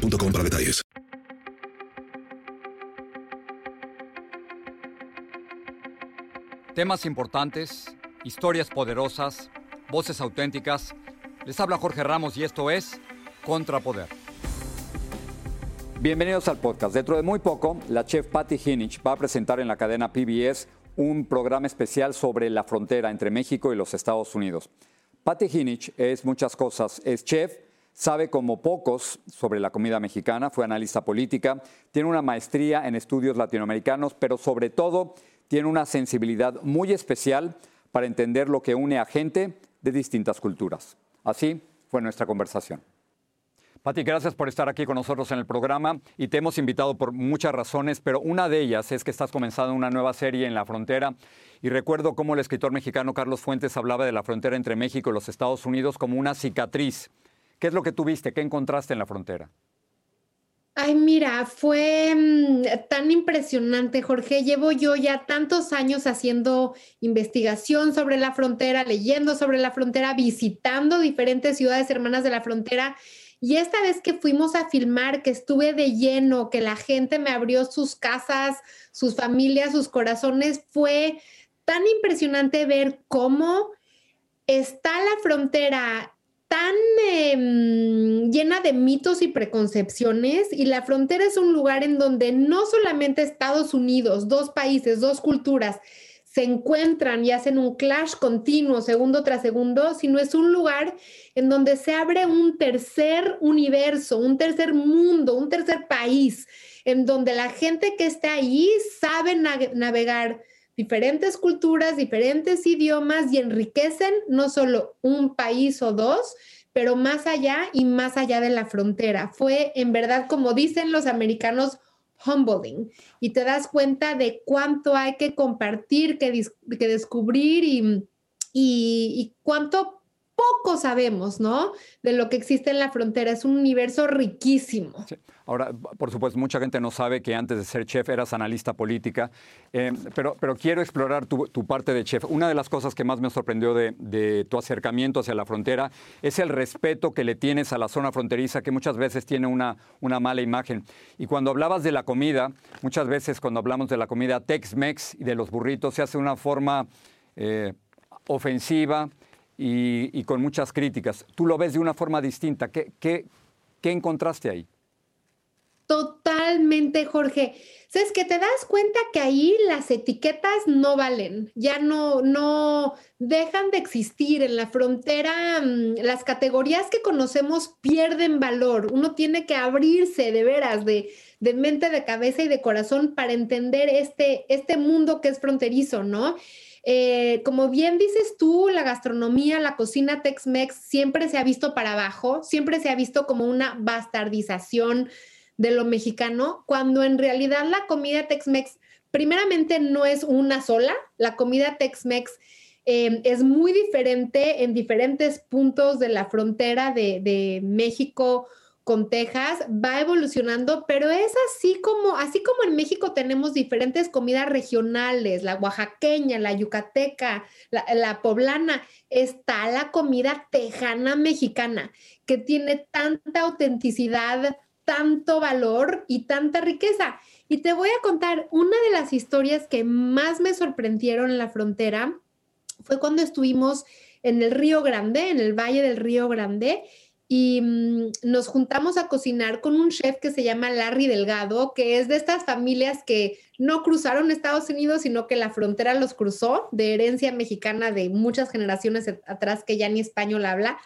para detalles. Temas importantes, historias poderosas, voces auténticas. Les habla Jorge Ramos y esto es Contrapoder. Bienvenidos al podcast. Dentro de muy poco, la chef Patty Hinich va a presentar en la cadena PBS un programa especial sobre la frontera entre México y los Estados Unidos. Patty Hinich es muchas cosas. Es chef, Sabe como pocos sobre la comida mexicana, fue analista política, tiene una maestría en estudios latinoamericanos, pero sobre todo tiene una sensibilidad muy especial para entender lo que une a gente de distintas culturas. Así fue nuestra conversación. Pati, gracias por estar aquí con nosotros en el programa y te hemos invitado por muchas razones, pero una de ellas es que estás comenzando una nueva serie en la frontera y recuerdo cómo el escritor mexicano Carlos Fuentes hablaba de la frontera entre México y los Estados Unidos como una cicatriz ¿Qué es lo que tuviste? ¿Qué encontraste en la frontera? Ay, mira, fue mm, tan impresionante, Jorge. Llevo yo ya tantos años haciendo investigación sobre la frontera, leyendo sobre la frontera, visitando diferentes ciudades hermanas de la frontera. Y esta vez que fuimos a filmar, que estuve de lleno, que la gente me abrió sus casas, sus familias, sus corazones, fue tan impresionante ver cómo está la frontera tan em, llena de mitos y preconcepciones y la frontera es un lugar en donde no solamente Estados Unidos, dos países, dos culturas, se encuentran y hacen un clash continuo segundo tras segundo, sino es un lugar en donde se abre un tercer universo, un tercer mundo, un tercer país, en donde la gente que está ahí sabe navegar diferentes culturas, diferentes idiomas y enriquecen no solo un país o dos, pero más allá y más allá de la frontera. Fue en verdad, como dicen los americanos, humbling y te das cuenta de cuánto hay que compartir, que, que descubrir y, y, y cuánto poco sabemos, ¿no? De lo que existe en la frontera. Es un universo riquísimo. Ahora, por supuesto, mucha gente no sabe que antes de ser chef eras analista política, eh, pero, pero quiero explorar tu, parte de chef. Una de las cosas que más me sorprendió de, tu acercamiento hacia la frontera es el respeto que le tienes a la zona fronteriza, que muchas veces tiene una, una mala imagen. Y cuando hablabas de la comida, muchas veces cuando hablamos de la comida Tex-Mex y de los burritos, se hace de una forma eh, ofensiva y, con muchas críticas. Tú lo ves de una forma distinta. ¿Qué, qué, encontraste ahí? Totalmente, Jorge. Sabes que te das cuenta que ahí las etiquetas no valen, ya no, no dejan de existir en la frontera. Mm, las categorías que conocemos pierden valor. Uno tiene que abrirse de veras, de, de mente, de cabeza y de corazón para entender este, este mundo que es fronterizo, ¿no? Eh, como bien dices tú, la gastronomía, la cocina Tex-Mex siempre se ha visto para abajo, siempre se ha visto como una bastardización de lo mexicano, cuando en realidad la comida Tex-Mex primeramente no es una sola, la comida Tex-Mex eh, es muy diferente en diferentes puntos de la frontera de, de México con Texas va evolucionando, pero es así como, así como en México tenemos diferentes comidas regionales, la oaxaqueña, la yucateca, la, poblana, está la comida tejana mexicana, que tiene tanta autenticidad, tanto valor y tanta riqueza. Y te voy a contar una de las historias que más me sorprendieron en la frontera, fue cuando estuvimos en el Río Grande, en el Valle del Río Grande, y mm, nos juntamos a cocinar con un chef que se llama Larry Delgado, que es de estas familias que no cruzaron Estados Unidos, sino que la frontera los cruzó, de herencia mexicana de muchas generaciones atrás que ya ni español habla.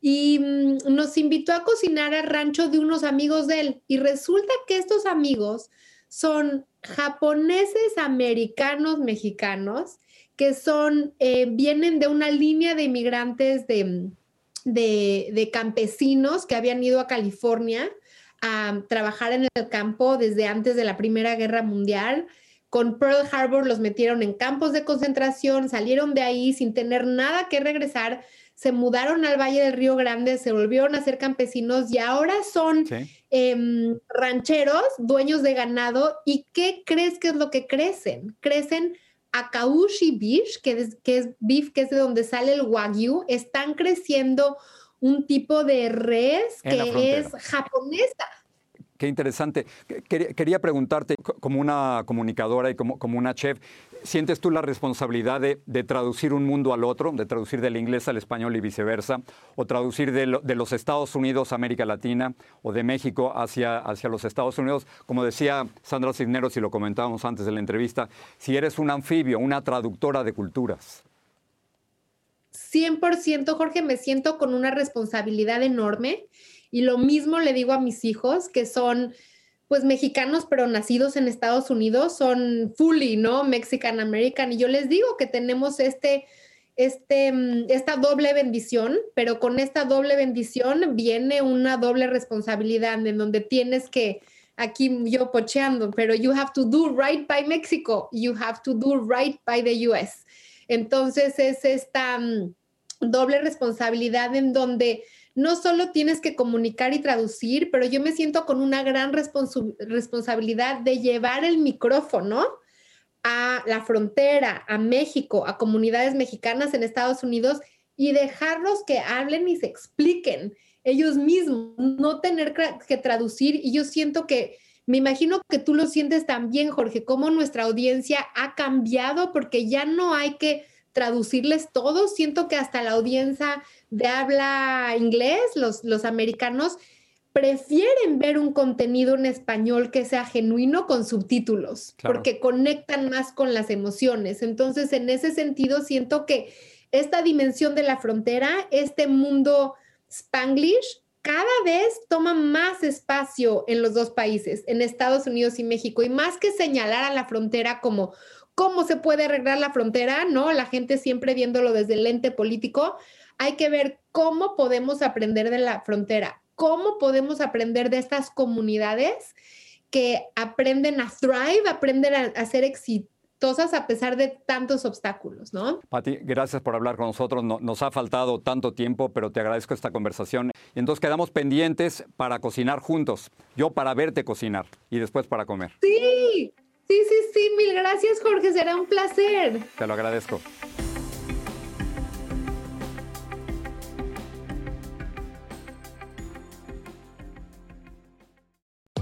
Y mm, nos invitó a cocinar al rancho de unos amigos de él. Y resulta que estos amigos son japoneses americanos mexicanos, que son, eh, vienen de una línea de inmigrantes de de, campesinos que habían ido a California a trabajar en el campo desde antes de la Primera Guerra Mundial. Con Pearl Harbor los metieron en campos de concentración, salieron de ahí sin tener nada que regresar, se mudaron al Valle del Río Grande, se volvieron a ser campesinos y ahora son em, rancheros, dueños de ganado. ¿Y qué crees que es lo que crecen? Crecen Akaushi Beef, que es, que es beef, que es de donde sale el Wagyu, están creciendo un tipo de res que es japonesa. Qué interesante. Quería, preguntarte, como una comunicadora y como, como una chef, ¿sientes tú la responsabilidad de, traducir un mundo al otro, de traducir del inglés al español y viceversa, o traducir de, los Estados Unidos a América Latina o de México hacia, hacia los Estados Unidos? Como decía Sandra Cisneros, y lo comentábamos antes de la entrevista, si eres un anfibio, una traductora de culturas. 100% Jorge, me siento con una responsabilidad enorme y lo mismo le digo a mis hijos que son pues mexicanos pero nacidos en Estados Unidos, son fully, ¿no? Mexican American y yo les digo que tenemos este este, mm, esta doble bendición, pero con esta doble bendición viene una doble responsabilidad en donde tienes que, aquí yo pocheando, pero you have to do right by Mexico, you have to do right by the US. Entonces es esta mm, doble responsabilidad en donde no solo tienes que comunicar y traducir, pero yo me siento con una gran responsabilidad de llevar el micrófono a la frontera, a México, a comunidades mexicanas en Estados Unidos y dejarlos que hablen y se expliquen ellos mismos, no tener que traducir. Y yo siento que, me imagino que tú lo sientes también, Jorge, cómo nuestra audiencia ha cambiado porque ya no hay que traducirles todo. Siento que hasta la audiencia de habla inglés, los, los americanos, prefieren ver un contenido en español que sea genuino con subtítulos, porque conectan más con las emociones. Entonces, en ese sentido, siento que esta dimensión de la frontera, este mundo spanglish, cada vez toma más espacio en los dos países, en Estados Unidos y México, y más que señalar a la frontera como cómo se puede arreglar la frontera, ¿no? La gente siempre viéndolo desde el lente político. Hay que ver cómo podemos aprender de la frontera, cómo podemos aprender de estas comunidades que aprenden a thrive, aprenden a, ser exitosas a pesar de tantos obstáculos, ¿no? Pati, gracias por hablar con nosotros. nos ha faltado tanto tiempo, pero te agradezco esta conversación. Y entonces quedamos pendientes para cocinar juntos. Yo para verte cocinar y después para comer. Sí, Sí, sí, sí, mil gracias Jorge, será un placer. Te lo agradezco.